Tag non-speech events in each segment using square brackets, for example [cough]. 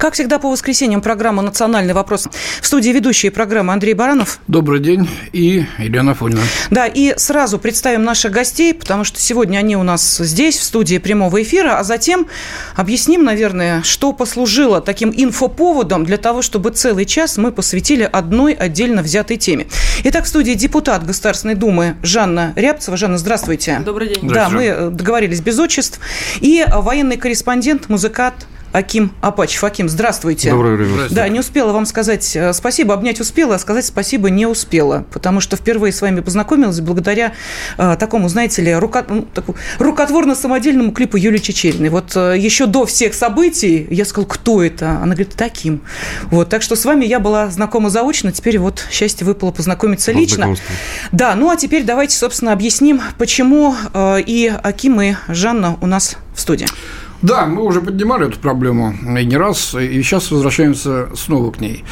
Как всегда, по воскресеньям программа «Национальный вопрос». В студии ведущие программы Андрей Баранов. Добрый день. И Елена Фонина. Да, и сразу представим наших гостей, потому что сегодня они у нас здесь, в студии прямого эфира, а затем объясним, наверное, что послужило таким инфоповодом для того, чтобы целый час мы посвятили одной отдельно взятой теме. Итак, в студии депутат Государственной Думы Жанна Рябцева. Жанна, здравствуйте. Добрый день. Да, мы договорились без отчеств. И военный корреспондент, музыкант Аким Апачев. Аким, здравствуйте. Доброе время. Да, не успела вам сказать э, спасибо, обнять успела, а сказать спасибо не успела, потому что впервые с вами познакомилась благодаря э, такому, знаете ли, рука, ну, такому, рукотворно-самодельному клипу Юлии Чечериной. Вот э, еще до всех событий я сказала, кто это? Она говорит, таким. Вот, так что с вами я была знакома заочно, теперь вот счастье выпало познакомиться лично. Да, ну а теперь давайте, собственно, объясним, почему э, и Аким, и Жанна у нас в студии. Да, мы уже поднимали эту проблему и не раз, и сейчас возвращаемся снова к ней.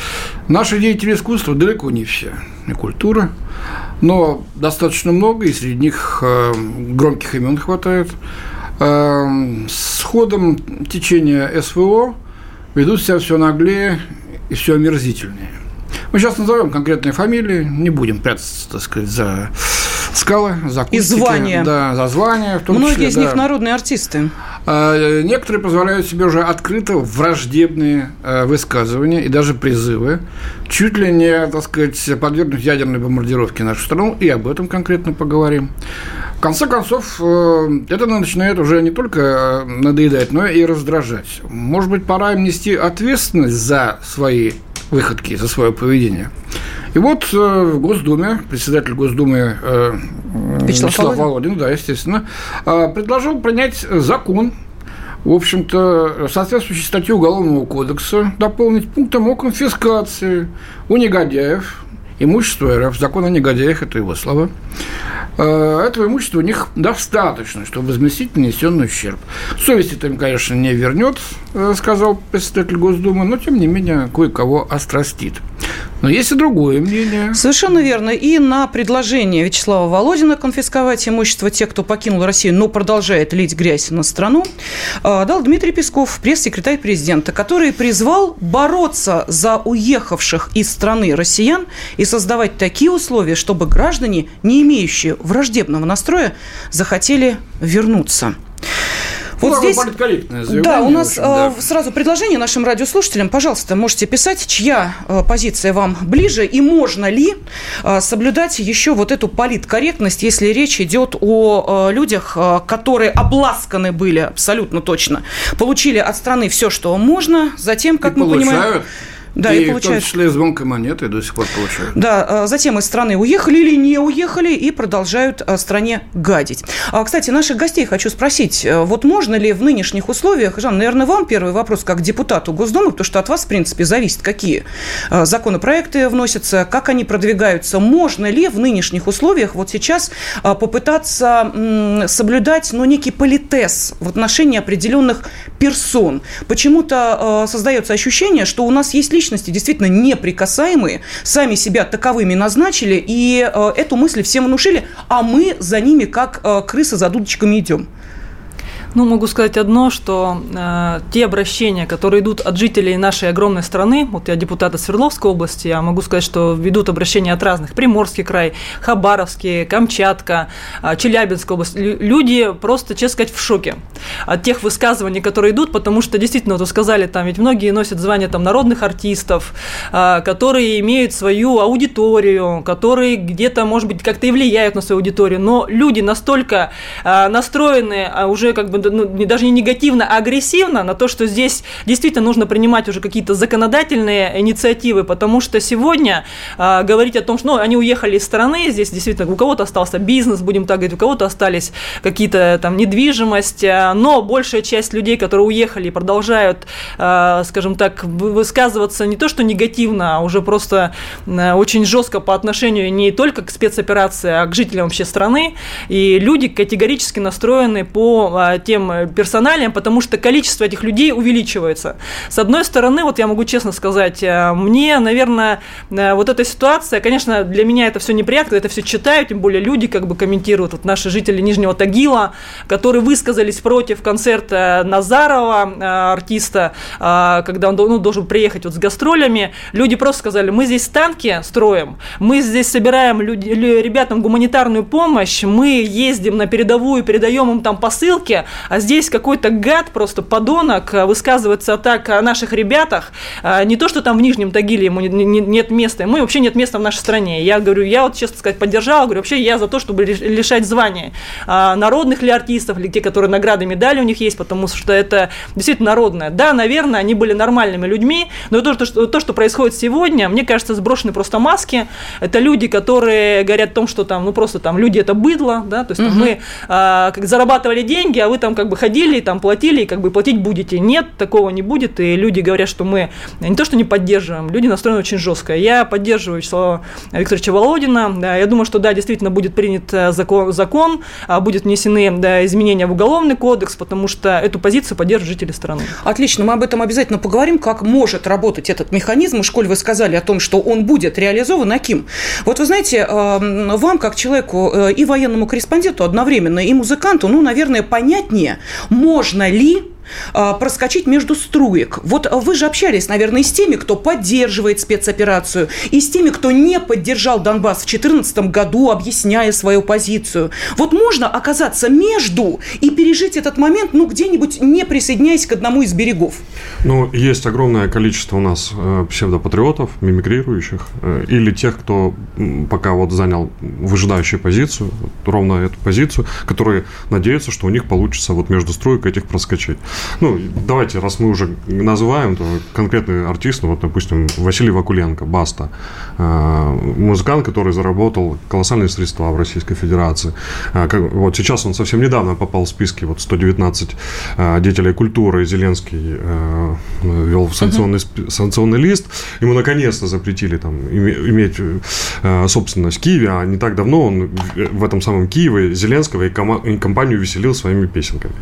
Наши деятели искусства далеко не все, и культура, но достаточно много, и среди них э, громких имен хватает. Э, с ходом течения СВО ведут себя все наглее и все омерзительнее. Мы сейчас назовем конкретные фамилии, не будем прятаться, так сказать, за скалы, за кустики. И звания. Да, за звания. В том Многие числе, из да. них народные артисты. А, Некоторые позволяют себе уже открыто враждебные э, высказывания и даже призывы, чуть ли не, так сказать, подвергнуть ядерной бомбардировке нашу страну, и об этом конкретно поговорим. В конце концов, э, это начинает уже не только э, надоедать, но и раздражать. Может быть, пора им нести ответственность за свои выходки, за свое поведение. И вот э, в Госдуме председатель Госдумы э, Вячеслав Вячеслав Володин. Да, естественно, э, предложил принять закон, в общем-то, соответствующей статью Уголовного кодекса дополнить пунктом о конфискации у негодяев имущества РФ, закон о негодяях, это его слова, Э, этого имущества у них достаточно, чтобы возместить нанесенный ущерб. Совесть это им, конечно, не вернет, э, сказал председатель Госдумы, но, тем не менее, кое-кого острастит. Но есть и другое мнение. Совершенно верно. И на предложение Вячеслава Володина конфисковать имущество тех, кто покинул Россию, но продолжает лить грязь на страну, э, дал Дмитрий Песков, пресс-секретарь президента, который призвал бороться за уехавших из страны россиян и создавать такие условия, чтобы граждане, не имеющие враждебного настроя, захотели вернуться. Вот Ну, здесь, политкорректное да, у нас общем, да. э, сразу предложение нашим радиослушателям. Пожалуйста, можете писать, чья э, позиция вам ближе и можно ли э, соблюдать еще вот эту политкорректность, если речь идет о людях, которые обласканы были абсолютно точно, получили от страны все, что можно, затем, как И мы понимаем... получают. Да, и, и в том получают. числе звонкой монеты до сих пор получают. Да, э, затем из страны уехали или не уехали и продолжают э, стране гадить. А, Кстати, наших гостей хочу спросить, вот можно ли в нынешних условиях, Жан, наверное, вам первый вопрос как депутату Госдумы, потому что от вас, в принципе, зависит, какие законопроекты вносятся, как они продвигаются. Можно ли в нынешних условиях вот сейчас попытаться соблюдать, ну, некий политез в отношении определенных персон? Почему-то создается ощущение, что у нас есть личности действительно неприкасаемые, сами себя таковыми назначили, и э, эту мысль всем внушили, а мы за ними как э, крысы за дудочками идем. Ну, могу сказать одно, что э, те обращения, которые идут от жителей нашей огромной страны, вот я депутат из Свердловской области, я могу сказать, что ведут обращения от разных, Приморский край, Хабаровский, Камчатка, э, Челябинская область, Лю- люди просто, честно сказать, в шоке от тех высказываний, которые идут, потому что действительно, вот вы сказали, там ведь многие носят звание там народных артистов, э, которые имеют свою аудиторию, которые где-то, может быть, как-то и влияют на свою аудиторию, но люди настолько э, настроены а, уже как бы ну, даже не негативно, а агрессивно на то, что здесь действительно нужно принимать уже какие-то законодательные инициативы, потому что сегодня э, говорить о том, что ну, они уехали из страны, здесь действительно у кого-то остался бизнес, будем так говорить, у кого-то остались какие-то там недвижимость, э, но большая часть людей, которые уехали, продолжают, э, скажем так, высказываться не то, что негативно, а уже просто э, очень жестко по отношению не только к спецоперации, а к жителям вообще страны. И люди категорически настроены по а, тем персоналиям, потому что количество этих людей увеличивается. С одной стороны, вот я могу честно сказать, э, мне, наверное, э, вот эта ситуация, конечно, для меня это все неприятно, это все читаю, тем более люди как бы комментируют, вот наши жители Нижнего Тагила, которые высказались против концерта Назарова, артиста, когда он ну, должен приехать вот с гастролями, люди просто сказали, мы здесь танки строим, мы здесь собираем люди, ребятам гуманитарную помощь, мы ездим на передовую, передаем им там посылки, а здесь какой-то гад, просто подонок, высказывается так о наших ребятах, а, не то, что там в Нижнем Тагиле ему нет места, ему вообще нет места в нашей стране. Я говорю, я вот, честно сказать, поддержала, говорю, вообще я за то, чтобы лишать звания а, народных ли артистов, или те, которые награды, медали у них есть, потому что это действительно народное. Да, наверное, они были нормальными людьми, но то, что, то, что происходит сегодня, мне кажется, сброшены просто маски. Это люди, которые говорят о том, что там, ну просто там люди это быдло, да, то есть угу. мы а, как зарабатывали деньги, а вы там как бы ходили там платили, и как бы платить будете. Нет, такого не будет, и люди говорят, что мы не то, что не поддерживаем, люди настроены очень жестко. Я поддерживаю Вячеслава Викторовича Володина, да, я думаю, что да, действительно будет принят э, закон, закон а будет внесены да, изменения в уголовный кодекс, потому что эту позицию поддерживают жители страны. Отлично, мы об этом обязательно поговорим, как может работать этот механизм. Школь, вы сказали о том, что он будет реализован, Аким. Вот вы знаете, эм, вам, как человеку э, и военному корреспонденту одновременно, и музыканту, ну, наверное, понятнее, можно ли проскочить между струек. Вот вы же общались, наверное, с теми, кто поддерживает спецоперацию, и с теми, кто не поддержал Донбасс в 2014 году, объясняя свою позицию. Вот можно оказаться между и пережить этот момент, ну, где-нибудь не присоединяясь к одному из берегов? Ну, есть огромное количество у нас э, псевдопатриотов, мимикрирующих, э, или тех, кто пока вот занял выжидающую позицию, ровно эту позицию, которые надеются, что у них получится вот между строек этих проскочить. Ну, давайте, раз мы уже называем, то конкретный артист, ну, вот, допустим, Василий Вакуленко, Баста, э, музыкант, который заработал колоссальные средства в Российской Федерации. Э, вот сейчас он совсем недавно попал в списки, вот 119 э, деятелей культуры, Зеленский вел санкционный, санкционный лист, ему наконец-то запретили там иметь собственность в Киеве, а не так давно он в этом самом Киеве Зеленского и компанию веселил своими песенками.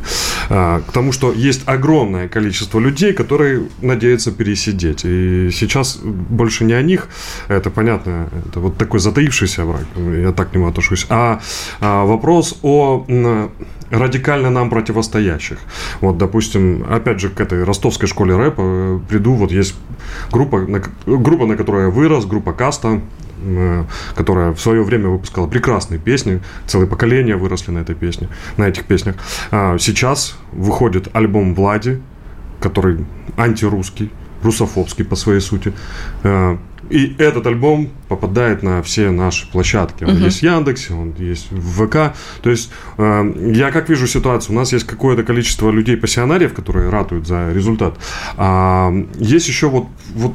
К тому, что есть огромное количество людей, которые надеются пересидеть. И сейчас больше не о них, это понятно, это вот такой затаившийся враг, я так к нему отношусь, а, а вопрос о радикально нам противостоящих. Вот, допустим, опять же, к этой ростовской школе рэпа э, приду, вот есть группа, на, группа, на которой я вырос, группа Каста, которая в свое время выпускала прекрасные песни, целые поколения выросли на этой песне, на этих песнях. А сейчас выходит альбом Влади, который антирусский, русофобский по своей сути. Э, и этот альбом попадает на все наши площадки. Он uh-huh. есть в Яндексе, он есть в ВК. То есть э, я как вижу ситуацию, у нас есть какое-то количество людей-пассионариев, которые ратуют за результат. А есть еще вот, вот,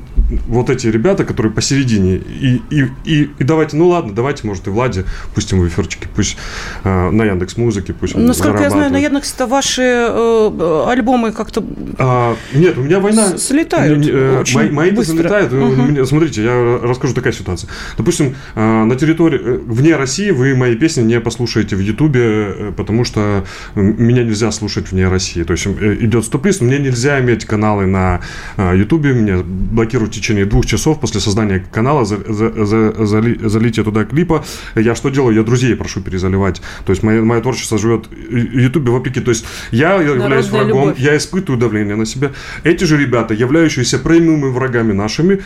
вот эти ребята, которые посередине. И, и, и, и давайте, ну ладно, давайте, может, и Влади пустим в эфирчики, пусть э, на Яндекс Музыке, пусть Насколько я знаю, на Яндекс-то ваши э, альбомы как-то а, Нет, у меня война... Слетают э, Мои, мои слетают. Uh-huh. Смотрите, я расскажу такая ситуация ситуация. Допустим, э, на территории, э, вне России вы мои песни не послушаете в Ютубе, э, потому что меня нельзя слушать вне России. То есть идет стоп-лист, мне нельзя иметь каналы на Ютубе, меня блокируют в течение двух часов после создания канала, за, за, за, зали, залития туда клипа. Я что делаю? Я друзей прошу перезаливать. То есть мое, мое творчество живет в Ютубе вопреки. То есть я Народная являюсь врагом, любовь. я испытываю давление на себя. Эти же ребята, являющиеся прямыми врагами нашими,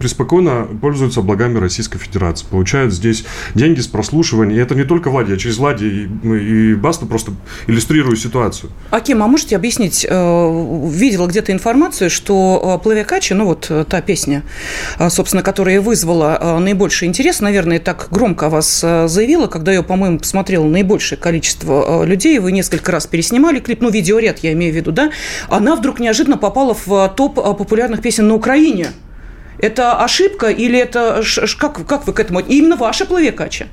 преспокойно пользуются благами программе Российской Федерации, получают здесь деньги с прослушивания. И это не только Влади, а через Влади и, и Басту просто иллюстрирую ситуацию. Аким, а можете объяснить, э, видела где-то информацию, что Плавякачи, ну вот та песня, собственно, которая вызвала наибольший интерес, наверное, так громко вас заявила, когда ее, по-моему, посмотрело наибольшее количество людей, вы несколько раз переснимали клип, ну, видеоряд я имею в виду, да, она вдруг неожиданно попала в топ популярных песен на Украине. Это ошибка или это как, как вы к этому? Именно ваша плавекача?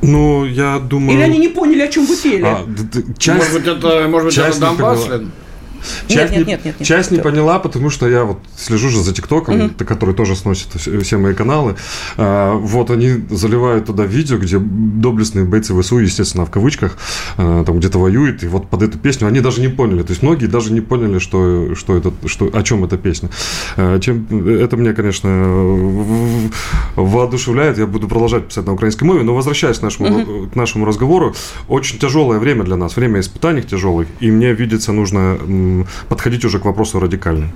Ну, я думаю... Или они не поняли, о чем вы пели? А, часть, может быть, это, может быть, это Донбасс? Часть, нет, нет, нет, нет, часть нет, не поняла, потому что я вот слежу же за ТикТоком, угу. который тоже сносит все мои каналы. А, вот они заливают туда видео, где доблестные бойцы ВСУ, естественно, в кавычках, а, там где-то воюют, и вот под эту песню они даже не поняли. То есть многие даже не поняли, что, что это, что, о чем эта песня. А, чем, это меня, конечно, воодушевляет. Я буду продолжать писать на украинской мове, но возвращаясь к нашему, угу. к нашему разговору, очень тяжелое время для нас, время испытаний тяжелых, и мне видится нужно подходить уже к вопросу радикально.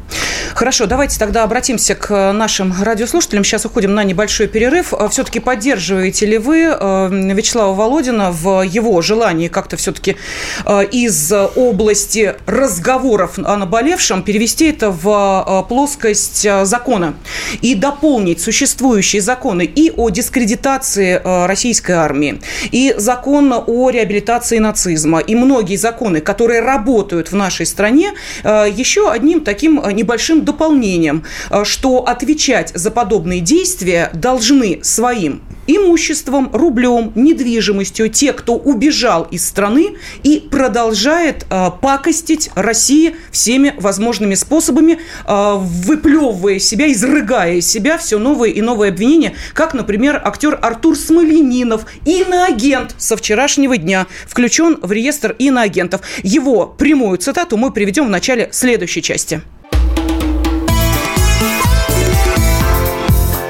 Хорошо, давайте тогда обратимся к нашим радиослушателям. Сейчас уходим на небольшой перерыв. А все-таки поддерживаете ли вы э, Вячеслава Володина в его желании как-то все-таки э, из области разговоров о наболевшем перевести это в э, плоскость закона и дополнить существующие законы и о дискредитации российской армии, и закон о реабилитации нацизма, и многие законы, которые работают в нашей стране, еще одним таким небольшим дополнением, э, что отвечать за подобные действия должны своим имуществом, рублем, недвижимостью те, кто убежал из страны и продолжает э, пакостить России всеми возможными способами, э, выплевывая себя, изрыгая из себя все новые и новые обвинения, как, например, актер Артур Смоленинов, иноагент со вчерашнего дня, включен в реестр иноагентов. Его прямую цитату мы приведем в начале следующей части.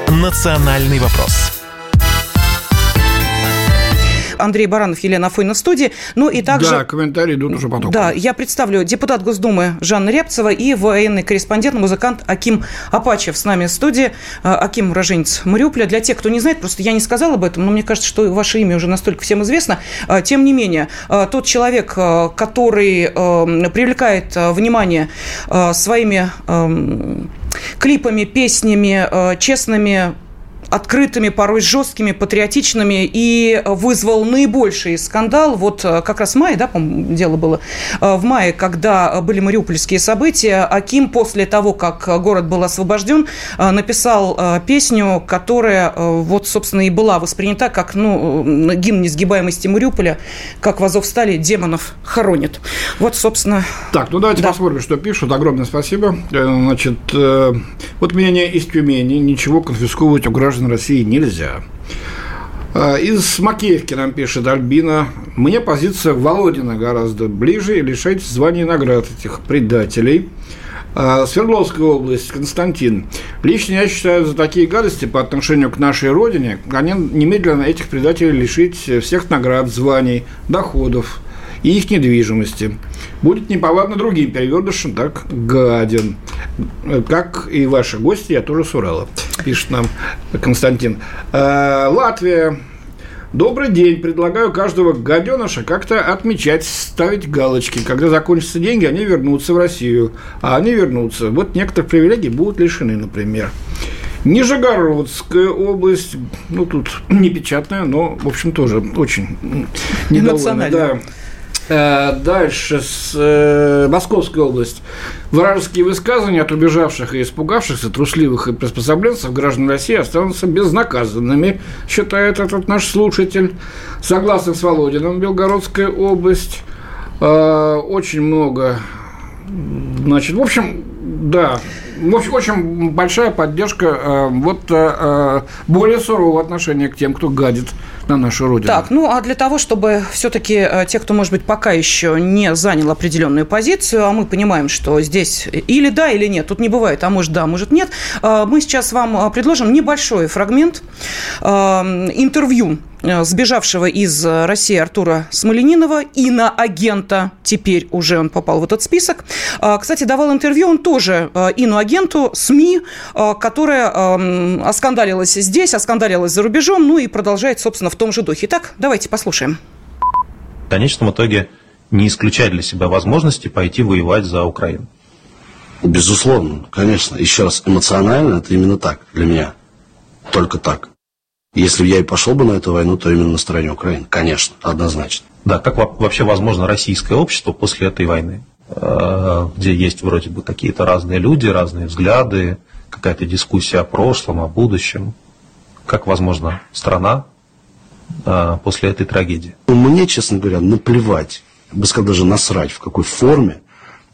«Национальный вопрос». Андрей Баранов, Елена Афойна в студии. Ну и также... Да, комментарии идут уже потом. Да, я представлю депутат Госдумы Жанна Рябцева и военный корреспондент, музыкант Аким Апачев с нами в студии. А, Аким уроженец Мариуполя. Для тех, кто не знает, просто я не сказала об этом, но мне кажется, что ваше имя уже настолько всем известно. А, тем не менее, а, тот человек, который привлекает внимание своими клипами, песнями, честными открытыми, порой жесткими, патриотичными и вызвал наибольший скандал. Вот э, как раз в мае, да, по-моему, дело было, э, в мае, когда были мариупольские события, Аким после того, как город был освобожден, э, написал песню, которая вот, собственно, и была воспринята как, ну, гимн несгибаемости Мариуполя, как в Азовстале демонов хоронят. Вот, собственно... Так, ну давайте да. посмотрим, что пишут. Огромное спасибо. Значит, вот мнение из Тюмени. Ничего конфисковывать у граждан граждан России нельзя. А, из Макеевки нам пишет Альбина. Мне позиция Володина гораздо ближе и лишать званий наград этих предателей. А, Свердловская область, Константин. Лично я считаю, за такие гадости по отношению к нашей родине, они немедленно этих предателей лишить всех наград, званий, доходов и их недвижимости. Будет неповадно другим перевертышам, так гаден. Как и ваши гости, я тоже с Урала, пишет нам Константин. А, Латвия. Добрый день. Предлагаю каждого гаденыша как-то отмечать, ставить галочки. Когда закончатся деньги, они вернутся в Россию. А они вернутся. Вот некоторых привилегий будут лишены, например. Нижегородская область, ну тут не печатная, но, в общем, тоже очень недовольна. Да. Э, дальше, с э, Московской области. Вражеские высказывания от убежавших и испугавшихся, трусливых и приспособленцев граждан России останутся безнаказанными, считает этот наш слушатель. Согласно с Володином, Белгородская область. Э, очень много Значит, в общем, да, в общем, очень большая поддержка э, вот э, более сурового отношения к тем, кто гадит на нашу родину. Так, ну а для того, чтобы все-таки э, те, кто, может быть, пока еще не занял определенную позицию, а мы понимаем, что здесь или да, или нет, тут не бывает, а может да, может нет, э, мы сейчас вам э, предложим небольшой фрагмент э, интервью Э, сбежавшего из России Артура Смоленинова, иноагента, теперь уже он попал в этот список. Кстати, давал интервью он тоже, э, иноагенту СМИ, которая эм, оскандалилась здесь, оскандалилась за рубежом, ну и продолжает, собственно, в том же духе. Итак, давайте послушаем. В конечном итоге не исключать для себя возможности пойти воевать за Украину. Безусловно, конечно. Еще раз, эмоционально это именно так для меня. Только так. Если бы я и пошел бы на эту войну, то именно на стороне Украины. Конечно, однозначно. Да, как вообще возможно российское общество после этой войны, э, где есть вроде бы какие-то разные люди, разные взгляды, какая-то дискуссия о прошлом, о будущем. Как возможно страна э, после этой трагедии? Мне, честно говоря, наплевать, я бы сказал даже насрать, в какой форме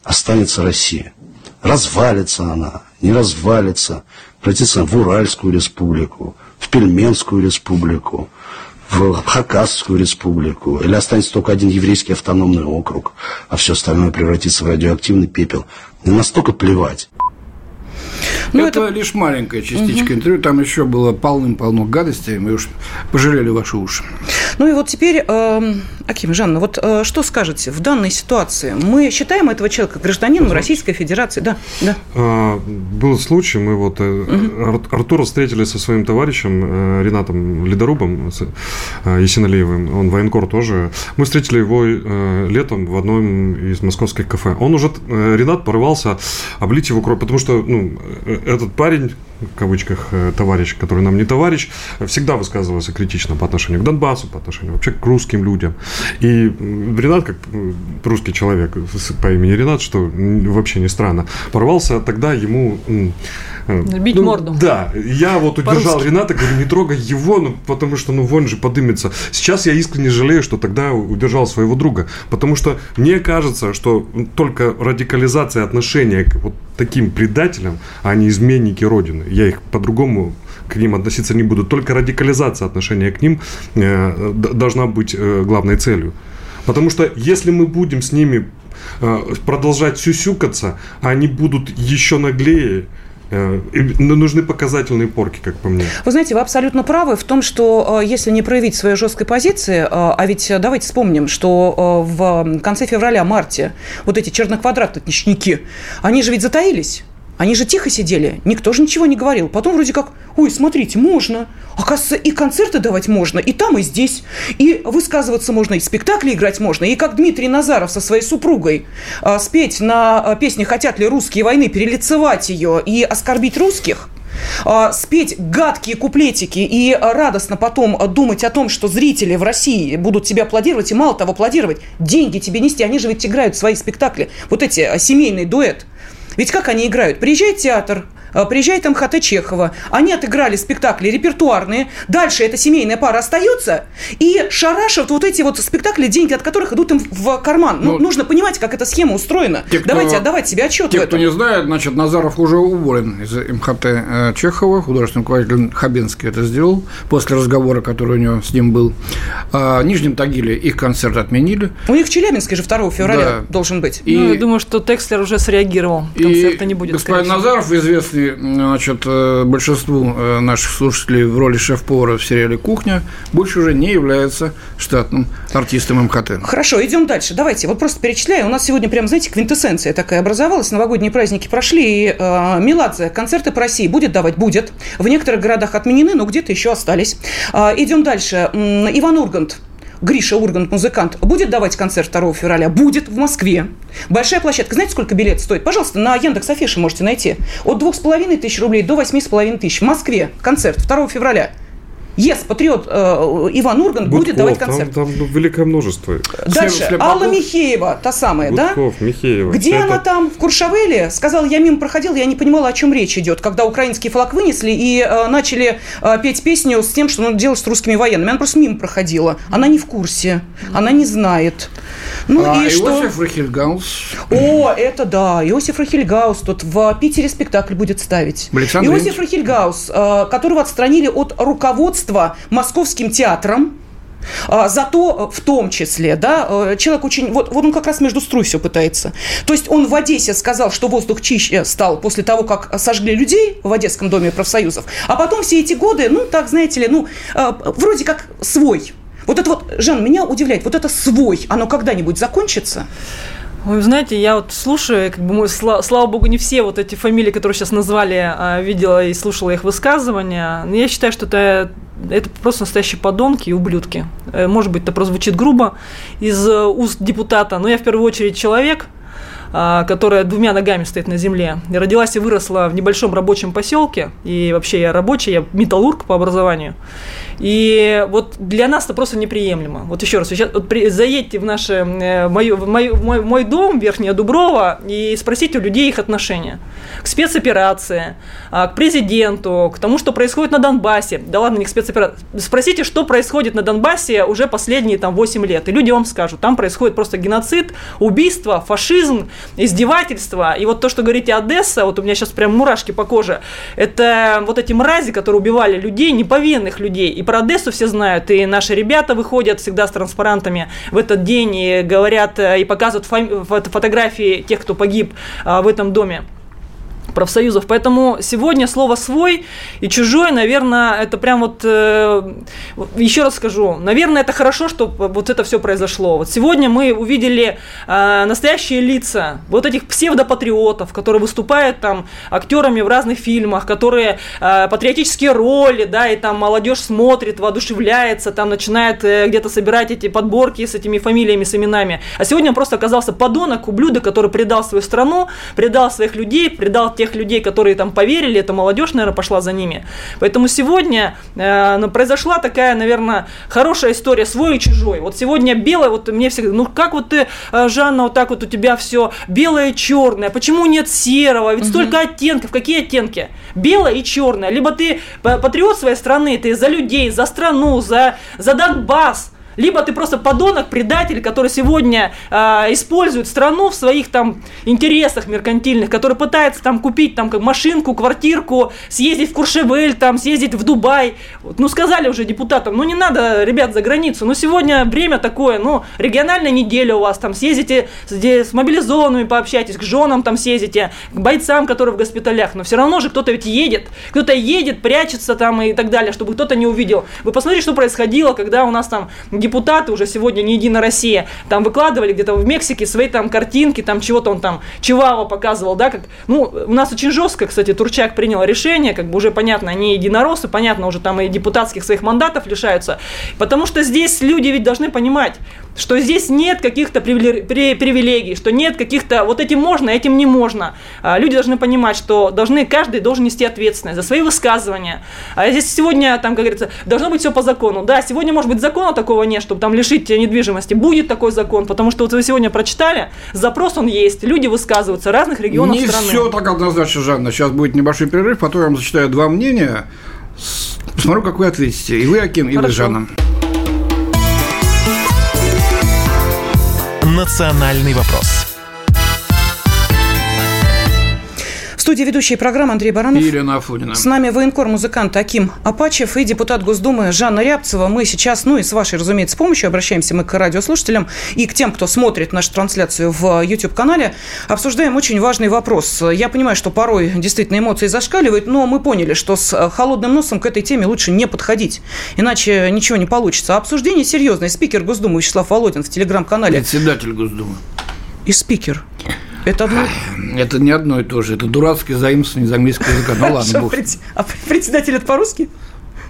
останется Россия. Развалится она, не развалится, превратится в Уральскую республику, в Пельменскую республику, в Хакасскую республику, или останется только один еврейский автономный округ, а все остальное превратится в радиоактивный пепел. Мне настолько плевать. Ну, это, это лишь маленькая частичка угу. интервью, там еще было полным-полно гадостей, мы уж пожалели ваши уши. Ну и вот теперь, э, Аким, Жанна, вот э, что скажете в данной ситуации? Мы считаем этого человека гражданином Российской Федерации? Да, да. А, был случай, мы вот угу. Артура встретили со своим товарищем э, Ренатом Ледорубом э, Есенолеевым, он военкор тоже. Мы встретили его э, летом в одном из московских кафе. Он уже, э, Ренат, порывался облить его кровь, потому что ну, э, этот парень в кавычках, э, товарищ, который нам не товарищ, всегда высказывался критично по отношению к Донбассу, по отношению вообще к русским людям. И Ренат, как русский человек по имени Ренат, что вообще не странно, порвался тогда ему Э, Бить ну, морду. Да, я вот удержал Рената, говорю, не трогай его, ну, потому что, ну, вон же подымется. Сейчас я искренне жалею, что тогда удержал своего друга, потому что мне кажется, что только радикализация отношения к вот таким предателям, а не изменники Родины, я их по-другому к ним относиться не буду, только радикализация отношения к ним э, должна быть э, главной целью. Потому что если мы будем с ними э, продолжать сюсюкаться, они будут еще наглее, нужны показательные порки, как по мне. Вы знаете, вы абсолютно правы в том, что если не проявить своей жесткой позиции, а ведь давайте вспомним, что в конце февраля-марте вот эти черноквадратничники, они же ведь затаились. Они же тихо сидели, никто же ничего не говорил. Потом вроде как, ой, смотрите, можно. Оказывается, и концерты давать можно, и там, и здесь. И высказываться можно, и спектакли играть можно. И как Дмитрий Назаров со своей супругой а, спеть на а, песне «Хотят ли русские войны», перелицевать ее и оскорбить русских – спеть гадкие куплетики и радостно потом думать о том, что зрители в России будут тебя аплодировать, и мало того, аплодировать, деньги тебе нести, они же ведь играют свои спектакли, вот эти семейный дуэт – ведь как они играют? Приезжает театр, приезжает МХТ Чехова, они отыграли спектакли репертуарные, дальше эта семейная пара остается и шарашат вот эти вот спектакли, деньги от которых идут им в карман. Ну, ну нужно понимать, как эта схема устроена. Те, кто, Давайте отдавать себе отчет те, в этом. кто не знает, значит, Назаров уже уволен из МХТ э, Чехова, художественный руководитель Хабенский это сделал после разговора, который у него с ним был. А, в Нижнем Тагиле их концерт отменили. У них в Челябинске же 2 февраля да. должен быть. И, ну, я думаю, что Текслер уже среагировал. Концерта и не будет. Господин Назаров, известный значит, э, большинству э, наших слушателей в роли шеф-повара в сериале «Кухня», больше уже не является штатным артистом МХТ. Хорошо, идем дальше. Давайте, вот просто перечисляю. У нас сегодня прям, знаете, квинтэссенция такая образовалась. Новогодние праздники прошли. И, э, Меладзе концерты по России будет давать? Будет. В некоторых городах отменены, но где-то еще остались. Э, идем дальше. Иван Ургант Гриша Ургант, музыкант, будет давать концерт 2 февраля? Будет в Москве. Большая площадка. Знаете, сколько билет стоит? Пожалуйста, на Яндекс Афише можете найти. От 2,5 тысяч рублей до 8,5 тысяч. В Москве концерт 2 февраля. Yes, патриот э, Иван Ургант Гудков, будет давать концерт. Там, там великое множество. Дальше. Слеп, Алла Михеева, та самая, Гудков, да? Михеева. Где она это... там? В Куршавеле? Сказал, я мимо проходил, я не понимала, о чем речь идет, когда украинский флаг вынесли и э, начали э, петь песню с тем, что надо делать с русскими военными. Она просто мимо проходила. Она не в курсе, она не знает. Ну а, и Иосиф что? Рахильгаус. О, это да, Иосиф Рахильгаус тут в Питере спектакль будет ставить. Александр Иосиф Рахильгаус, э, которого отстранили от руководства Московским театром, а, Зато в том числе, да, э, человек очень, вот, вот он как раз между струй все пытается. То есть он в Одессе сказал, что воздух чище стал после того, как сожгли людей в Одесском доме профсоюзов, а потом все эти годы, ну, так, знаете ли, ну, э, вроде как свой вот это вот, Жан, меня удивляет, вот это свой, оно когда-нибудь закончится? Вы знаете, я вот слушаю, как бы, мы, слава, слава богу, не все вот эти фамилии, которые сейчас назвали, а, видела и слушала их высказывания. Но я считаю, что это это просто настоящие подонки и ублюдки. Э, может быть, это прозвучит грубо из э, уст депутата, но я в первую очередь человек, которая двумя ногами стоит на земле. Я родилась и выросла в небольшом рабочем поселке, и вообще я рабочий, я металлург по образованию. И вот для нас это просто неприемлемо. Вот еще раз, сейчас вот при, заедьте в, наше, э, мою, в мой, мой, мой дом, Верхняя Дуброва, и спросите у людей их отношения к спецоперации, а, к президенту, к тому, что происходит на Донбассе. Да ладно, не к спецоперации. Спросите, что происходит на Донбассе уже последние там 8 лет. И люди вам скажут, там происходит просто геноцид, убийство, фашизм, издевательство. И вот то, что говорите Одесса, вот у меня сейчас прям мурашки по коже, это вот эти мрази, которые убивали людей, неповинных людей. И про Одессу все знают, и наши ребята выходят всегда с транспарантами в этот день и говорят, э, и показывают фотографии тех, кто погиб а, в этом доме профсоюзов. Поэтому сегодня слово «свой» и «чужой», наверное, это прям вот, э, еще раз скажу, наверное, это хорошо, что вот это все произошло. Вот сегодня мы увидели э, настоящие лица вот этих псевдопатриотов, которые выступают там актерами в разных фильмах, которые э, патриотические роли, да, и там молодежь смотрит, воодушевляется, там начинает э, где-то собирать эти подборки с этими фамилиями, с именами. А сегодня он просто оказался подонок, ублюдок, который предал свою страну, предал своих людей, предал тех тех людей, которые там поверили, эта молодежь, наверное, пошла за ними. Поэтому сегодня э, ну, произошла такая, наверное, хорошая история свой и чужой. Вот сегодня белое, вот мне всегда, ну как вот ты, э, Жанна, вот так вот у тебя все белое и черное, почему нет серого, ведь угу. столько оттенков, какие оттенки? Белое и черное. Либо ты патриот своей страны, ты за людей, за страну, за, за Донбасс, либо ты просто подонок, предатель, который сегодня э, использует страну в своих там интересах меркантильных, который пытается там купить там как машинку, квартирку, съездить в Куршевель, там съездить в Дубай. Вот, ну сказали уже депутатам, ну не надо, ребят, за границу. Ну сегодня время такое, ну региональная неделя у вас, там съездите с мобилизованными пообщайтесь, к женам там съездите, к бойцам, которые в госпиталях. Но все равно же кто-то ведь едет, кто-то едет, прячется там и так далее, чтобы кто-то не увидел. Вы посмотрите, что происходило, когда у нас там депутаты уже сегодня не Единая Россия, там выкладывали где-то в Мексике свои там картинки, там чего-то он там, Чивава показывал, да, как, ну, у нас очень жестко, кстати, Турчак принял решение, как бы уже понятно, они единороссы, понятно, уже там и депутатских своих мандатов лишаются, потому что здесь люди ведь должны понимать, что здесь нет каких-то привилегий, что нет каких-то, вот этим можно, этим не можно. А, люди должны понимать, что должны, каждый должен нести ответственность за свои высказывания. А здесь сегодня, там, как говорится, должно быть все по закону. Да, сегодня, может быть, закона такого нет, чтобы там лишить недвижимости. Будет такой закон, потому что вот вы сегодня прочитали, запрос он есть, люди высказываются разных регионов не страны. Не все так однозначно, Жанна. Сейчас будет небольшой перерыв, потом я вам зачитаю два мнения. Посмотрю, как вы ответите. И вы, Аким, и вы, Жанна. «Национальный вопрос» студии ведущие программы Андрей Баранов. И Елена Афонина. С нами военкор-музыкант Аким Апачев и депутат Госдумы Жанна Рябцева. Мы сейчас, ну и с вашей, разумеется, помощью обращаемся мы к радиослушателям и к тем, кто смотрит нашу трансляцию в YouTube-канале. Обсуждаем очень важный вопрос. Я понимаю, что порой действительно эмоции зашкаливают, но мы поняли, что с холодным носом к этой теме лучше не подходить, иначе ничего не получится. Обсуждение серьезное. Спикер Госдумы Вячеслав Володин в телеграм-канале. Председатель Госдумы. И спикер. Это одно... Это не одно и то же. Это дурацкий заимствование из английского языка. Ну [laughs] ладно. А председатель это по-русски?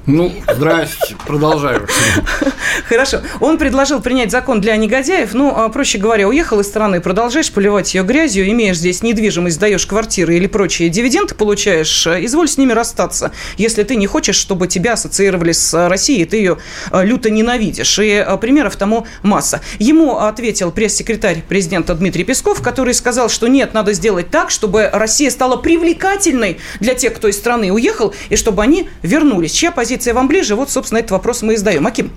Ну, здрасте, продолжаю. [laughs] Хорошо. Он предложил принять закон для негодяев. Ну, а, проще говоря, уехал из страны, продолжаешь поливать ее грязью, имеешь здесь недвижимость, сдаешь квартиры или прочие дивиденды получаешь, э, изволь с ними расстаться, если ты не хочешь, чтобы тебя ассоциировали с Россией, ты ее э, люто ненавидишь. И э, примеров тому масса. Ему ответил пресс-секретарь президента Дмитрий Песков, который сказал, что нет, надо сделать так, чтобы Россия стала привлекательной для тех, кто из страны уехал, и чтобы они вернулись. Чья позиция позиция вам ближе, вот, собственно, этот вопрос мы и задаем. Аким.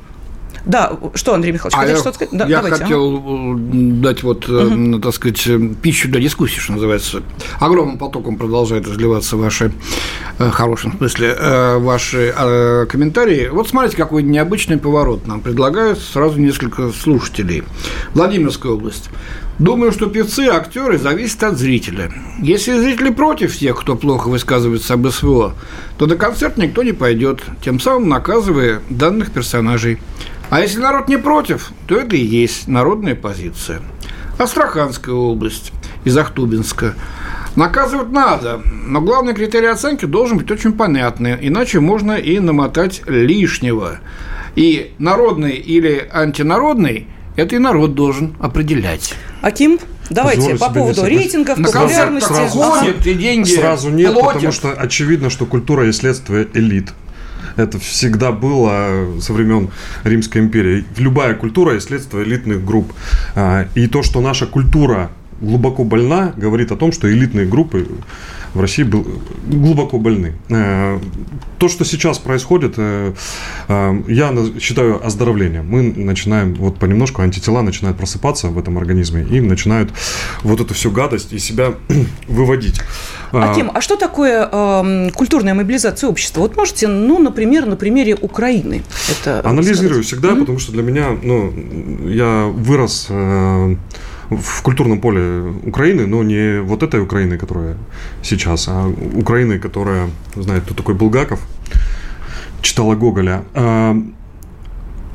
Да, что, Андрей Михайлович, а хотите что сказать? Да, я давайте, хотел ага. дать вот, угу. так сказать, э, пищу для дискуссии, что называется. Огромным потоком продолжают разливаться ваши, в хорошем смысле, ваши комментарии. Вот смотрите, какой необычный поворот нам предлагают сразу несколько слушателей. Владимирская область. Думаю, что певцы актеры зависят от зрителя. Если зрители против тех, кто плохо высказывается об СВО, то на концерт никто не пойдет, тем самым наказывая данных персонажей. А если народ не против, то это и есть народная позиция. Астраханская область из Ахтубинска. Наказывать надо, но главный критерий оценки должен быть очень понятный, иначе можно и намотать лишнего. И народный или антинародный – это и народ должен определять. Аким, давайте Позволю по поводу рейтингов, На популярности. проходит, и деньги Сразу нет, платят. потому что очевидно, что культура есть следствие элит. Это всегда было со времен Римской империи. Любая культура есть следствие элитных групп. А, И то, что наша культура глубоко больна, говорит о том, что элитные группы в России был, глубоко больны. Э, То, что сейчас происходит, э, э, я считаю оздоровлением. Мы начинаем, вот понемножку антитела начинают просыпаться в этом организме и начинают вот эту всю гадость из себя [clears throat] выводить. А, Аким, а что такое эм, культурная мобилизация общества? Вот можете, ну, например, на примере Украины это Анализирую рассказать? всегда, потому что для меня, ну, я вырос э, в культурном поле Украины, но не вот этой Украины, которая сейчас, а Украины, которая, знает, кто такой Булгаков, читала Гоголя.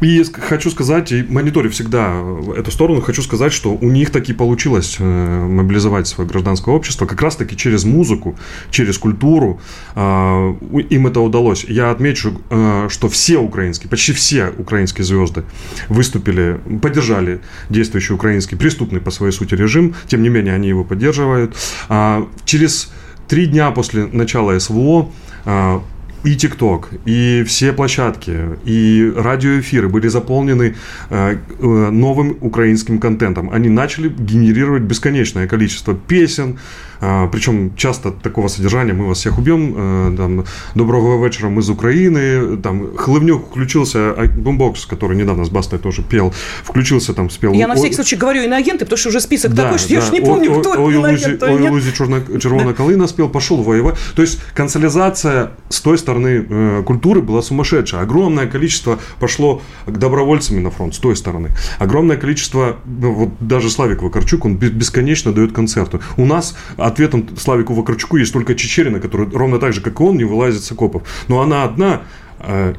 А, И хочу сказать, и мониторю всегда эту сторону, хочу сказать, что у них таки получилось э, мобилизовать свое гражданское общество как раз-таки через музыку, через культуру. э, у- Им это удалось. Я отмечу, э, что все украинские, почти все украинские звезды выступили, поддержали действующий украинский преступный по своей сути режим. Тем не менее, они его поддерживают. А, Через три дня после начала СВО а, и ТикТок, и все площадки, и радиоэфиры были заполнены э, э, новым украинским контентом. Они начали генерировать бесконечное количество песен, э, причем часто такого содержания «Мы вас всех убьем», э, там, «Доброго вечера, мы из Украины», там, Хлывнюк включился, а, Бумбокс, который недавно с Бастой тоже пел, включился там, спел... Я на «О- всякий случай говорю иноагенты, потому что уже список да, такой, что я да. уж не О- помню, о- кто ой, иноагент, ой. Лузи червона калина спел, пошел воевать. То есть консолидация с той стороны э, культуры была сумасшедшая. Огромное количество пошло к добровольцами на фронт с той стороны. Огромное количество, ну, вот даже Славик Вакарчук, он бе- бесконечно дает концерты. У нас ответом Славику Вакарчуку есть только Чечерина, который ровно так же, как и он, не вылазит с окопов. Но она одна,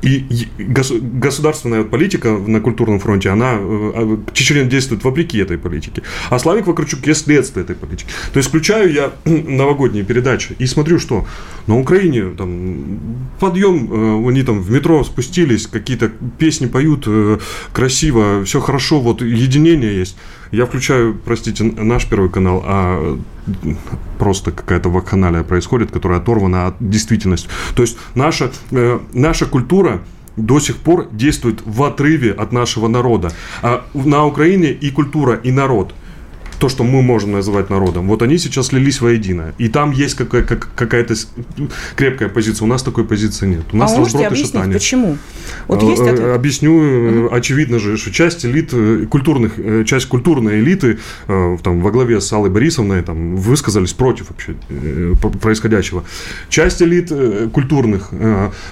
и и гос- государственная политика на культурном фронте, она, э, э, Чечерин действует вопреки этой политике. А Славик Вакарчук есть следствие этой политики. То есть включаю я [clears throat] новогодние передачи и смотрю, что на Украине там подъем, э, они там в метро спустились, какие-то песни поют э, красиво, все хорошо, вот единение есть. Я включаю, простите, наш первый канал, а просто какая-то вакханалия происходит, которая оторвана от действительности. То есть наша, э, наша культура до сих пор действует в отрыве от нашего народа. А на Украине и культура, и народ то, что мы можем называть народом, вот они сейчас слились воедино. И там есть какая- как- какая-то крепкая позиция. У нас такой позиции нет. У А нас можете разброд и шатание. почему? Вот Э, есть э, ответ? Объясню, э, очевидно же, что часть элит культурных, часть культурной элиты там, во главе с Аллой Борисовной там, высказались против вообще происходящего. Часть элит культурных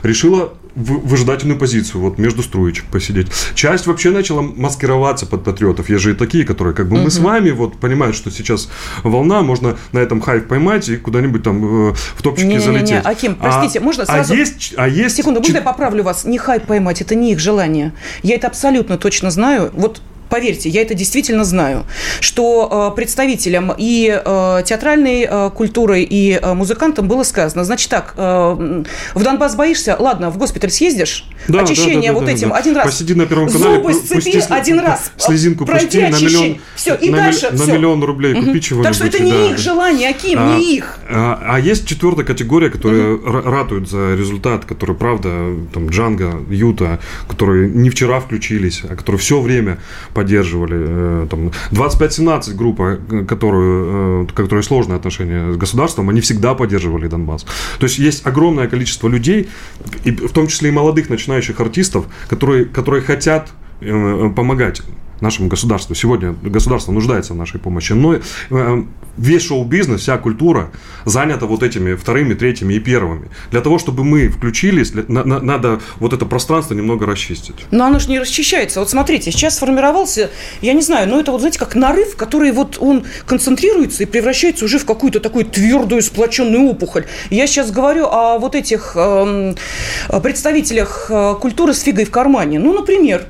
решила в- выжидательную позицию, вот между струечек посидеть. Часть вообще начала маскироваться под патриотов. Есть же и такие, которые как бы мы с вами вот понимают, что сейчас волна, можно на этом хайп поймать и куда-нибудь там э, в топчики Не-не-не, залететь. Аким, А- простите, можно сразу- А есть, а есть Секунду, можно я поправлю вас? Не хайп поймать, это не их желание. Я это абсолютно точно знаю. Вот поверьте, я это действительно знаю, что э, представителям и э, театральной э, культуры, и музыкантам было сказано, значит так, в Донбасс боишься, ладно, в госпиталь съездишь, Да, очищение да, да, вот да, этим да. один раз, Посиди на Первом канале, зубы сцепи пусти один раз, слезинку пройди пусти на миллион, все, и на, дальше милли- на все. миллион рублей купи чего-нибудь. Так что это не да. их желание, Аким, А, не их. А, а есть четвертая категория, которая ра- ратует за результат, которые, правда, там, Джанга, Юта, которые не вчера включились, а которые все время поддерживали. э, Там, 25-17 группа, э, которую, э, которая сложные отношения с государством, они всегда поддерживали Донбасс. То есть есть огромное количество людей, и в том числе и молодых начинающих артистов, которые, которые хотят помогать нашему государству. Сегодня государство нуждается в нашей помощи. Но э, весь шоу-бизнес, вся культура занята вот этими вторыми, третьими и первыми. Для того, чтобы мы включились, надо вот это пространство немного расчистить. Но оно же не расчищается. Вот смотрите, сейчас сформировался, я не знаю, но это вот, знаете, как нарыв, который вот он концентрируется и превращается уже в какую-то такую твердую сплоченную опухоль. Я сейчас говорю о вот этих эм, представителях э, культуры с фигой в кармане. Ну, например,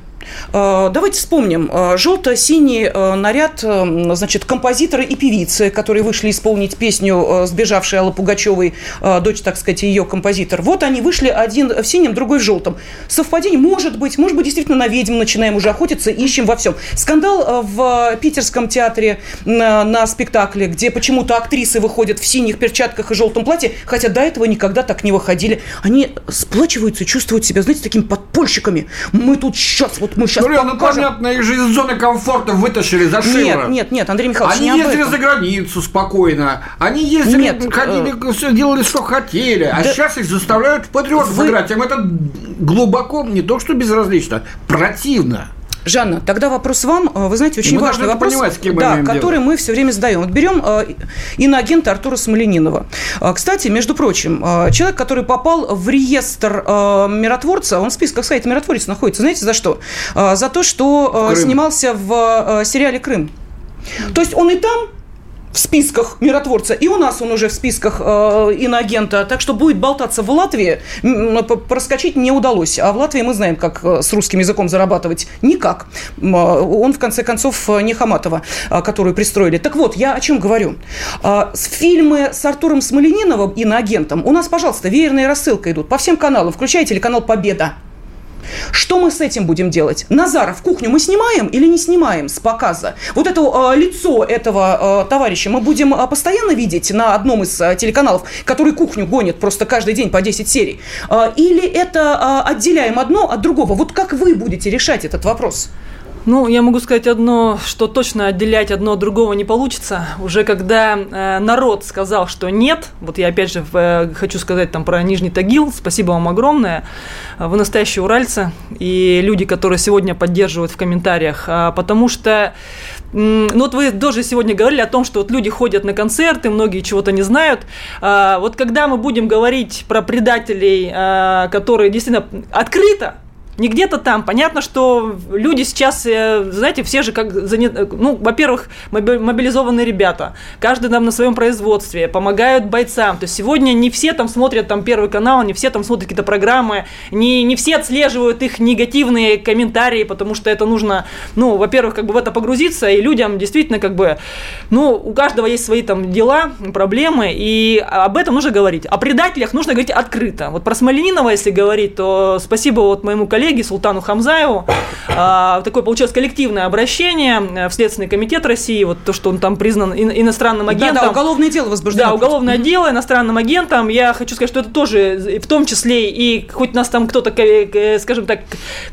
давайте вспомним. Э, Желто-синий э, наряд, значит, композитора и певицы, которые вышли исполнить песню сбежавшей Аллы Пугачевой, дочь, так сказать, ее композитор. Вот они вышли один в синем, другой в желтом. Совпадение может быть, может быть, действительно на ведьм начинаем уже охотиться, ищем во всем. Скандал в питерском театре на, на спектакле, где почему-то актрисы выходят в синих перчатках и желтом платье, хотя до этого никогда так не выходили. Они сплачиваются, чувствуют себя, знаете, такими подпольщиками. Мы тут сейчас вот вот мы сейчас ну, покажем. ну понятно, их же из зоны комфорта вытащили за шиворот. Нет, нет, нет, Андрей Михайлович, Они ездили за границу спокойно. Они ездили, нет, ходили, э... все делали, что хотели. А да... сейчас их заставляют в патриотов Вы... играть. Им это глубоко не то, что безразлично, противно. Жанна, тогда вопрос вам. Э, вы знаете, очень мы важный вопрос, понимать, с кем да, мы который дело. мы все время задаем. Вот берем э, иноагента Артура Смоленинова. Э, кстати, между прочим, человек, который попал в реестр миротворца, он в списках сайта миротворец находится, знаете, за что? За то, что снимался в сериале «Крым». То есть он и там в списках миротворца, и у нас он уже в списках э, иноагента, так что будет болтаться в Латвии, проскочить не удалось. А в Латвии мы знаем, как э, с русским языком зарабатывать. Никак. Он, в конце концов, э, не Хаматова, э, которую пристроили. Так вот, я о чем говорю. Фильмы с Артуром Смолениновым, иноагентом, у нас, пожалуйста, веерная рассылка идут по всем каналам, включая телеканал «Победа». Что мы с этим будем делать? Назаров кухню мы снимаем или не снимаем с показа? Вот это э, лицо этого э, товарища мы будем э, постоянно видеть на одном из э, телеканалов, который кухню гонит просто каждый день по 10 серий? Э, или это э, отделяем одно от другого? Вот как вы будете решать этот вопрос? Ну, я могу сказать одно, что точно отделять одно от другого не получится. Уже когда э, народ сказал, что нет, вот я опять же э, хочу сказать там про Нижний Тагил, спасибо вам огромное, вы настоящие уральцы и люди, которые сегодня поддерживают в комментариях, э, потому что ну вот вы тоже сегодня говорили о том, что вот люди ходят на концерты, многие чего-то не знают. А, вот когда мы будем говорить про предателей, а, которые действительно открыто не где-то там. Понятно, что люди сейчас, э, знаете, все же как занят... Ну, во-первых, мобилизованные ребята. Каждый там на своем производстве, помогают бойцам. То есть сегодня не все там смотрят там Первый канал, не все там смотрят какие-то программы, не, не все отслеживают их негативные комментарии, потому что это нужно, ну, во-первых, как бы в это погрузиться, и людям действительно как бы, ну, у каждого есть свои там дела, проблемы, и об этом нужно говорить. О предателях нужно говорить открыто. Вот про Смоленинова, если говорить, то спасибо вот моему коллеге, коллеге Султану Хамзаеву. А, такое получилось коллективное обращение э, в Следственный комитет России, вот то, что он там признан иностранным агентом. Да, да уголовное дело возбуждено. Да, уголовное mm-hmm. дело иностранным агентом. Я хочу сказать, что это тоже в том числе и хоть нас там кто-то, скажем так,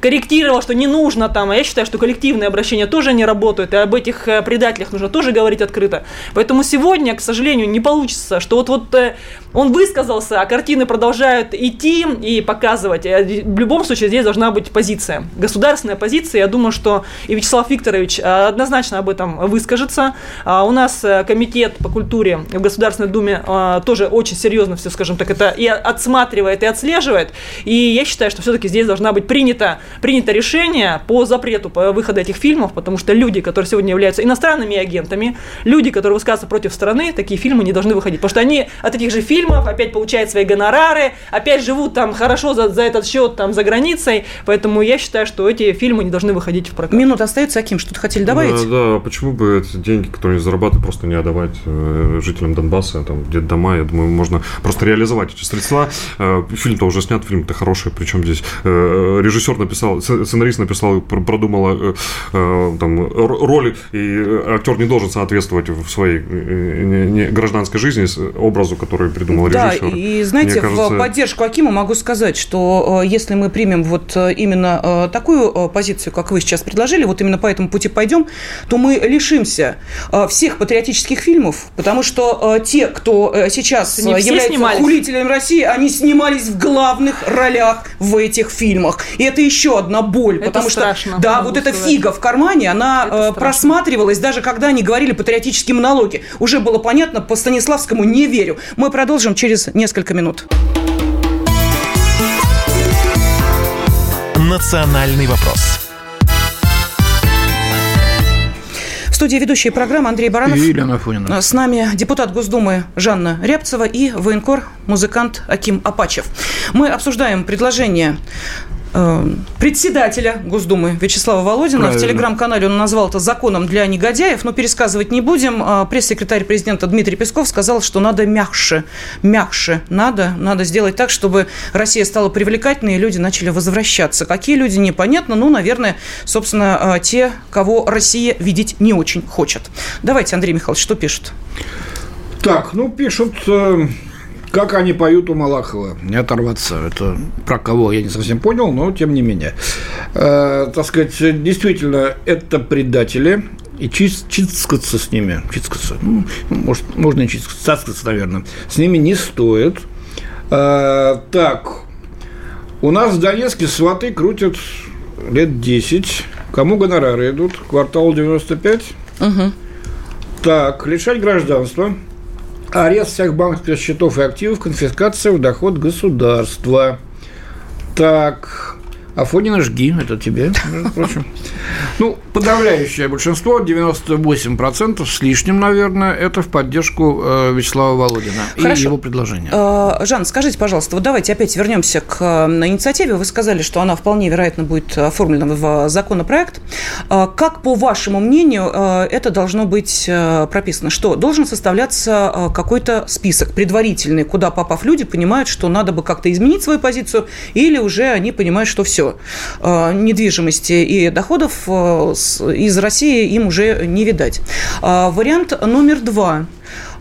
корректировал, что не нужно там, а я считаю, что коллективные обращения тоже не работают, и об этих э, предателях нужно тоже говорить открыто. Поэтому сегодня, к сожалению, не получится, что вот, вот э, он высказался, а картины продолжают идти и показывать. В любом случае здесь должна должна быть позиция. Государственная позиция, я думаю, что и Вячеслав Викторович э, однозначно об этом выскажется. А у нас э, комитет по культуре в Государственной Думе э, тоже очень серьезно все, скажем так, это и отсматривает, и отслеживает. И я считаю, что все-таки здесь должна быть принято, принято решение по запрету по выхода этих фильмов, потому что люди, которые сегодня являются иностранными агентами, люди, которые высказываются против страны, такие фильмы не должны выходить. Потому что они от этих же фильмов опять получают свои гонорары, опять живут там хорошо за, за этот счет там за границей, Поэтому я считаю, что эти фильмы не должны выходить в прокат. Минута остается, Аким, что-то хотели добавить? Да, да, почему бы эти деньги, которые зарабатывают, просто не отдавать э, жителям Донбасса, там, где дома, я думаю, можно просто реализовать эти средства. Э, фильм-то уже снят, фильм-то хороший, причем здесь э, режиссер написал, сценарист написал, продумала там роли, и актер не должен соответствовать в своей гражданской жизни образу, который придумал режиссер. Да, и знаете, кажется... в поддержку Акима могу сказать, что если мы примем вот именно э, такую э, позицию, как вы сейчас предложили, вот именно по этому пути пойдем, то мы лишимся э, всех патриотических фильмов, потому что те, кто сейчас Не является снимались. России, они снимались в главных ролях в этих фильмах. И это еще одна боль, это потому страшно, что да, вот эта фига в кармане, она просматривалась даже когда они говорили патриотические монологи. Уже было понятно, по Станиславскому не верю. Мы продолжим через несколько минут. «Национальный вопрос». В студии ведущая программы Андрей Баранов. И Елена Афонина. С нами депутат Госдумы Жанна Рябцева и военкор, музыкант Аким Апачев. Мы обсуждаем предложение председателя Госдумы Вячеслава Володина. Правильно. В телеграм-канале он назвал это законом для негодяев, но пересказывать не будем. А пресс-секретарь президента Дмитрий Песков сказал, что надо мягче, мягче надо, надо сделать так, чтобы Россия стала привлекательной, и люди начали возвращаться. Какие люди, непонятно, ну, наверное, собственно, а, те, кого Россия видеть не очень хочет. Давайте, Андрей Михайлович, что пишут? Так, ну, пишут э, как они поют у Малахова, не оторваться. Это про кого я не совсем понял, но тем не менее. Э, так сказать, действительно, это предатели, и чискаться с ними, чискаться, ну, может, можно и чискаться, наверное, с ними не стоит. Э, так, у нас в Донецке сваты крутят лет 10. Кому гонорары идут? Квартал 95? Угу. Так, лишать гражданства – арест всех банковских счетов и активов, конфискация в доход государства. Так, Афонина жги, это тебе, между прочим. Ну, подавляющее большинство, 98% с лишним, наверное, это в поддержку э, Вячеслава Володина Хорошо. и его предложения. Э, Жан, скажите, пожалуйста, вот давайте опять вернемся к э, инициативе. Вы сказали, что она вполне вероятно будет оформлена в законопроект. Как, по вашему мнению, это должно быть прописано? Что должен составляться какой-то список предварительный, куда, попав люди, понимают, что надо бы как-то изменить свою позицию, или уже они понимают, что все, недвижимости и доходов из России им уже не видать. А, вариант номер два.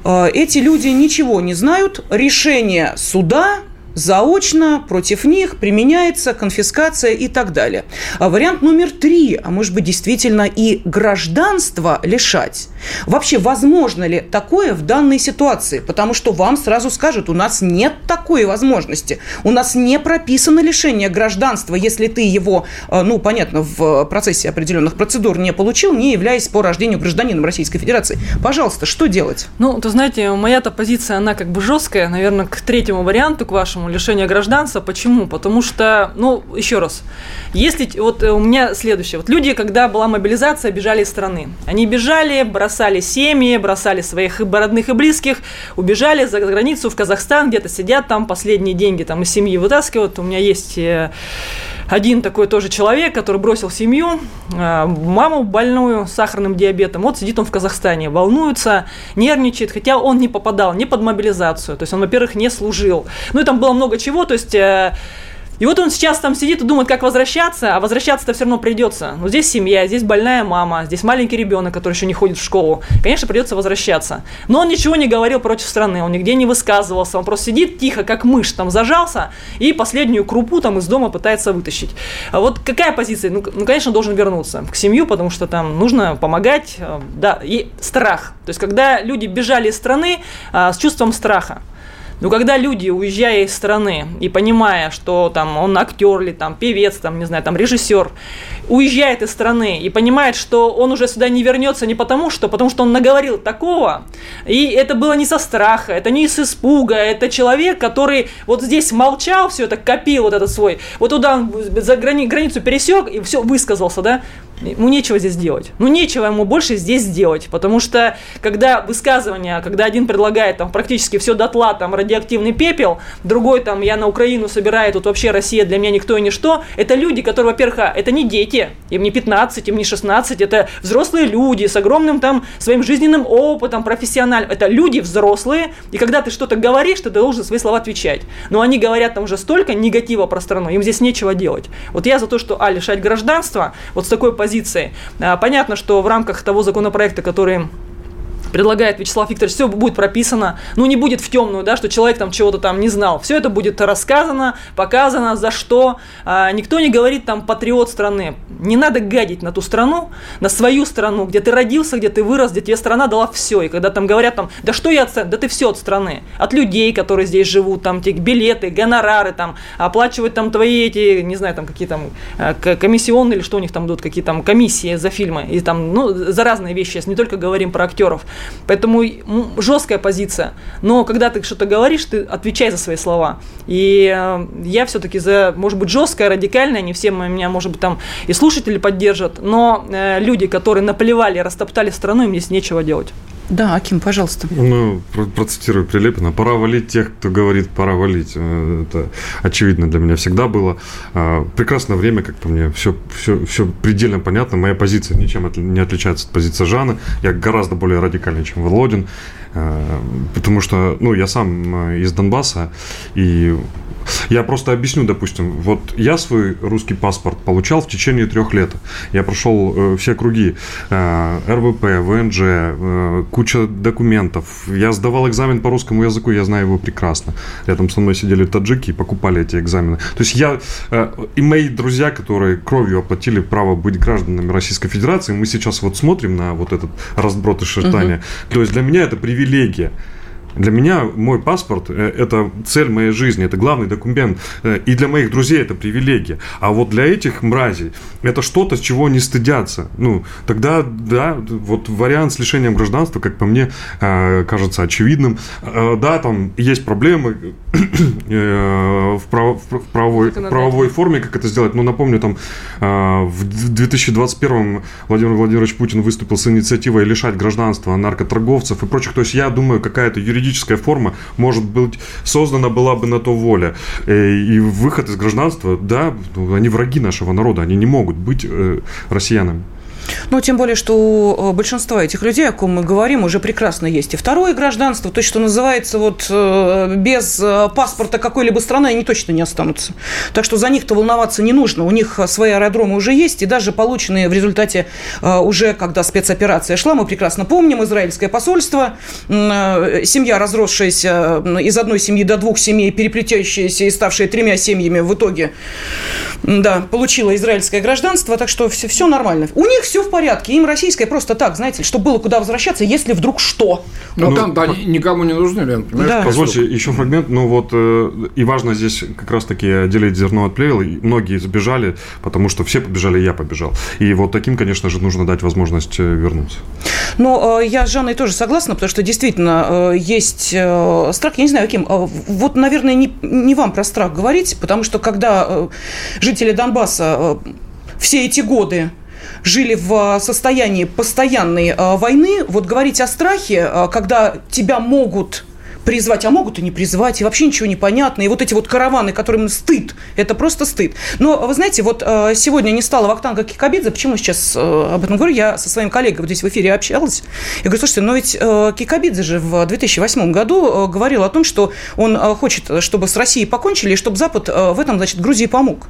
А, эти люди ничего не знают, решение суда заочно против них применяется конфискация и так далее. А вариант номер три, а может быть действительно и гражданство лишать. Вообще, возможно ли такое в данной ситуации? Потому что вам сразу скажут, у нас нет такой возможности. У нас не прописано лишение гражданства, если ты его, э, ну, понятно, в процессе определенных процедур не получил, не являясь по рождению гражданином Российской Федерации. Пожалуйста, что делать? Ну, то знаете, моя-то позиция, она как бы жесткая, наверное, к третьему варианту, к вашему лишения гражданства. Почему? Потому что, ну, еще раз, если вот у меня следующее. Вот люди, когда была мобилизация, бежали из страны. Они бежали, бросали семьи, бросали своих родных и близких, убежали за границу в Казахстан, где-то сидят там, последние деньги там из семьи вытаскивают. У меня есть э, один такой тоже человек, который бросил семью, э, маму больную с сахарным диабетом. Вот сидит он в Казахстане, волнуется, нервничает, хотя он не попадал ни под мобилизацию. То есть он, во-первых, не служил. Ну и там было много чего, то есть э, и вот он сейчас там сидит и думает, как возвращаться, а возвращаться-то все равно придется. Ну, здесь семья, здесь больная мама, здесь маленький ребенок, который еще не ходит в школу. Конечно, придется возвращаться. Но он ничего не говорил против страны, он нигде не высказывался, он просто сидит тихо, как мышь, там зажался, и последнюю крупу там из дома пытается вытащить. А вот какая позиция? Ну, ну конечно, должен вернуться к семью, потому что там нужно помогать, э, да, и страх. То есть, когда люди бежали из страны а, с чувством страха, но когда люди, уезжая из страны и понимая, что там он актер или там певец, там, не знаю, там режиссер, уезжает из страны и понимает, что он уже сюда не вернется не потому что, потому что он наговорил такого, и это было не со страха, это не с испуга, это человек, который вот здесь молчал, все это копил вот этот свой, вот туда он за грани, границу пересек и все высказался, да, ему нечего здесь делать. Ну, нечего ему больше здесь делать, потому что, когда высказывание, когда один предлагает там практически все дотла, там, радиоактивный пепел, другой там, я на Украину собираю, тут вообще Россия для меня никто и ничто, это люди, которые, во-первых, а, это не дети, им не 15, им не 16, это взрослые люди с огромным там своим жизненным опытом, профессиональным, это люди взрослые, и когда ты что-то говоришь, ты должен свои слова отвечать. Но они говорят там уже столько негатива про страну, им здесь нечего делать. Вот я за то, что, а, лишать гражданства, вот с такой позиции позиции. А, понятно, что в рамках того законопроекта, который предлагает Вячеслав Викторович, все будет прописано, ну не будет в темную, да, что человек там чего-то там не знал. Все это будет рассказано, показано, за что. А, никто не говорит там патриот страны. Не надо гадить на ту страну, на свою страну, где ты родился, где ты вырос, где тебе страна дала все. И когда там говорят там, да что я от да ты все от страны. От людей, которые здесь живут, там те билеты, гонорары, там, оплачивать там твои эти, не знаю, там какие там а, комиссионные или что у них там идут, какие там комиссии за фильмы. И там, ну, за разные вещи. Не только говорим про актеров. Поэтому жесткая позиция. Но когда ты что-то говоришь, ты отвечай за свои слова. И э, я все-таки за, может быть, жесткое, радикальное, не все меня, может быть, там и слушатели поддержат, но э, люди, которые наплевали, растоптали страну, им здесь нечего делать. Да, Аким, пожалуйста. Ну, процитирую Прилепина. Пора валить тех, кто говорит, пора валить. Э, это очевидно для меня всегда было. А, прекрасное время, как по мне, все, все, все предельно понятно. Моя позиция ничем не отличается от позиции Жана. Я гораздо более радикальный, чем Володин. Э, потому что, ну, я сам э, из Донбасса, и я просто объясню, допустим, вот я свой русский паспорт получал в течение трех лет. Я прошел э, все круги РВП, ВНЖ, куча документов. Я сдавал экзамен по русскому языку, я знаю его прекрасно. Рядом со мной сидели таджики и покупали эти экзамены. То есть я и мои друзья, которые кровью оплатили право быть гражданами Российской Федерации, мы сейчас вот смотрим на вот этот разброд и шертания. Угу. То есть для меня это привилегия привилегия. Для меня мой паспорт э, – это цель моей жизни, это главный документ. Э, и для моих друзей это привилегия. А вот для этих мразей это что-то, с чего они стыдятся. Ну, тогда, да, вот вариант с лишением гражданства, как по мне, э, кажется очевидным. Да, там есть проблемы в, прав, в, правовой, правовой форме, как это сделать. Но напомню, там в 2021 Владимир Владимирович Путин выступил с инициативой лишать гражданства наркоторговцев и прочих. То есть я думаю, какая-то юридическая юридическая форма, может быть, создана была бы на то воля. Э, и выход из гражданства, да, они враги нашего народа, они не могут быть э, россиянами. Ну, тем более, что у э, большинства этих людей, о ком мы говорим, уже прекрасно есть и второе гражданство, то, что называется, вот э, без э, паспорта какой-либо страны они точно не останутся. Так что за них-то волноваться не нужно. У них свои аэродромы уже есть, и даже полученные в результате уже, когда спецоперация шла, мы прекрасно помним, израильское посольство, семья, разросшаяся из одной семьи до двух семей, переплетающаяся и ставшая тремя семьями, в итоге, да, получила израильское гражданство, так что все, все нормально. У них все все в порядке. Им российское просто так, знаете, чтобы было куда возвращаться, если вдруг что. Ну, ну там да, никому не нужны, Лен, Да. Позвольте еще фрагмент. Ну, вот, э, и важно здесь как раз-таки отделить зерно от плевел. Многие сбежали, потому что все побежали, я побежал. И вот таким, конечно же, нужно дать возможность э, вернуться. Ну, я с Жанной тоже согласна, потому что действительно э, есть страх, я не знаю, каким. Вот, наверное, не, не вам про страх говорить, потому что когда жители Донбасса все эти годы жили в состоянии постоянной э, войны, вот говорить о страхе, э, когда тебя могут призвать, а могут и не призвать, и вообще ничего не понятно. И вот эти вот караваны, которым стыд, это просто стыд. Но, вы знаете, вот э, сегодня не стало Вахтанга Кикабидзе, почему сейчас об этом говорю? Я со своим коллегой вот здесь в эфире общалась. Я говорю, слушайте, но ведь Кикабидзе же в 2008 году говорил о том, что он хочет, чтобы с Россией покончили, и чтобы Запад в этом, значит, Грузии помог.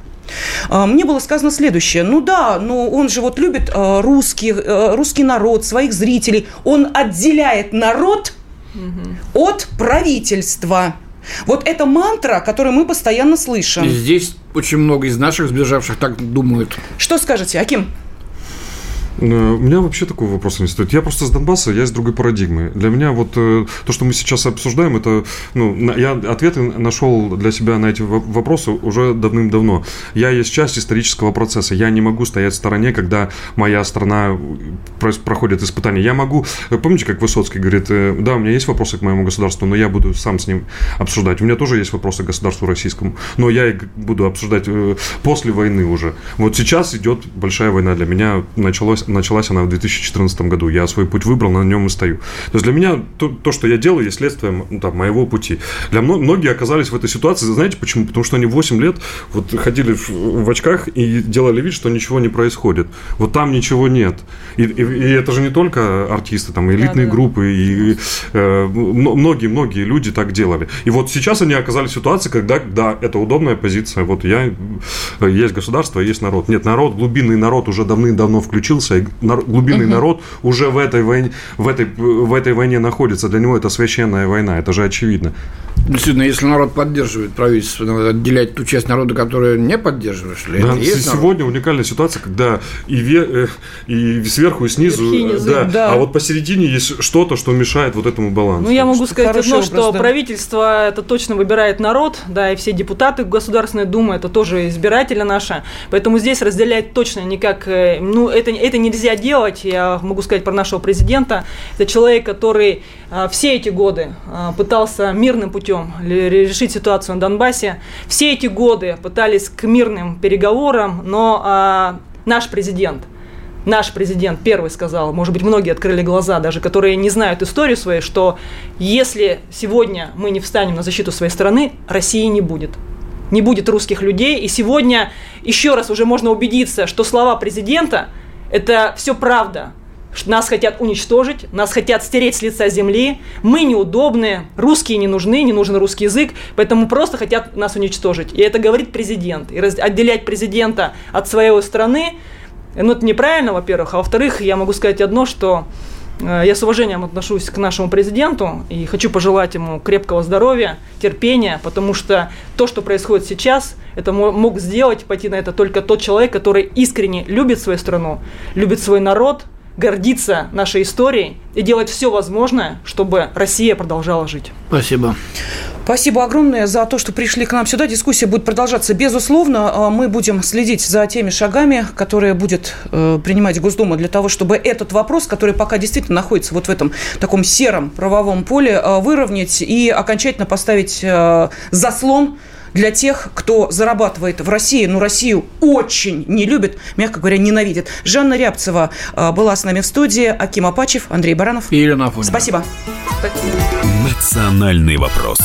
Мне было сказано следующее. Ну да, но он же вот любит русский, русский народ, своих зрителей. Он отделяет народ угу. от правительства. Вот это мантра, которую мы постоянно слышим. И здесь очень много из наших сбежавших так думают. Что скажете, Аким? Э, у меня вообще такого вопроса не стоит. Я просто с Донбасса, я из другой парадигмы. Для меня вот э, то, что мы сейчас обсуждаем, это, ну, я ответы нашел для себя на эти вопросы уже давным-давно. Я есть часть исторического процесса. Я не могу стоять в стороне, когда моя страна проходит испытания. Я могу, э, помните, как Высоцкий говорит, да, у меня есть вопросы к моему государству, но я буду сам с ним обсуждать. У меня тоже есть вопросы к государству российскому, но я их буду обсуждать после войны уже. Вот сейчас идет большая война для меня, началось началась она в 2014 году. Я свой путь выбрал, на нем и стою. То есть для меня то, то что я делаю, есть следствие ну, там, моего пути. Для многие оказались в этой ситуации, знаете почему? Потому что они 8 лет вот ходили в, в очках и делали вид, что ничего не происходит. Вот там ничего нет. И, и, и это же не только артисты, там элитные да, да. группы, и многие-многие э, люди так делали. И вот сейчас они оказались в ситуации, когда, да, это удобная позиция. Вот я, есть государство, есть народ. Нет, народ, глубинный народ уже давным-давно включился глубинный угу. народ уже в этой, войне, в, этой, в этой войне находится. Для него это священная война, это же очевидно. Действительно, если народ поддерживает правительство, надо отделять ту часть народа, которую не поддерживаешь. Ли? Да, сегодня народ? уникальная ситуация, когда и, ве, э, и сверху, и снизу, Верхи, да, да, а вот посередине есть что-то, что мешает вот этому балансу. Ну, я могу что сказать одно, что да. правительство это точно выбирает народ, да, и все депутаты Государственной Думы это тоже избиратели наши, поэтому здесь разделять точно никак, э, ну, это, это нельзя делать, я могу сказать про нашего президента, это человек, который а, все эти годы а, пытался мирным путем путем решить ситуацию на Донбассе. Все эти годы пытались к мирным переговорам, но а, наш президент наш президент первый сказал, может быть, многие открыли глаза, даже которые не знают историю своей, что если сегодня мы не встанем на защиту своей страны, России не будет. Не будет русских людей. И сегодня еще раз уже можно убедиться, что слова президента – это все правда. Нас хотят уничтожить, нас хотят стереть с лица земли. Мы неудобные, русские не нужны, не нужен русский язык, поэтому просто хотят нас уничтожить. И это говорит президент. И отделять президента от своей страны ну, это неправильно, во-первых. А во-вторых, я могу сказать одно, что э, я с уважением отношусь к нашему президенту и хочу пожелать ему крепкого здоровья, терпения, потому что то, что происходит сейчас, это мог сделать, пойти на это только тот человек, который искренне любит свою страну, любит свой народ, гордится нашей историей и делать все возможное, чтобы Россия продолжала жить. Спасибо. Спасибо огромное за то, что пришли к нам сюда. Дискуссия будет продолжаться. Безусловно, а, мы будем следить за теми шагами, которые будет э, принимать Госдума для того, чтобы этот вопрос, который пока действительно находится вот в этом таком сером правовом поле, э, выровнять и окончательно поставить э, заслон для тех, кто зарабатывает в России, но Россию очень не любит, мягко говоря, ненавидит. Жанна Рябцева была с нами в студии, Аким Апачев, Андрей Баранов. И Елена Спасибо. Национальный вопрос.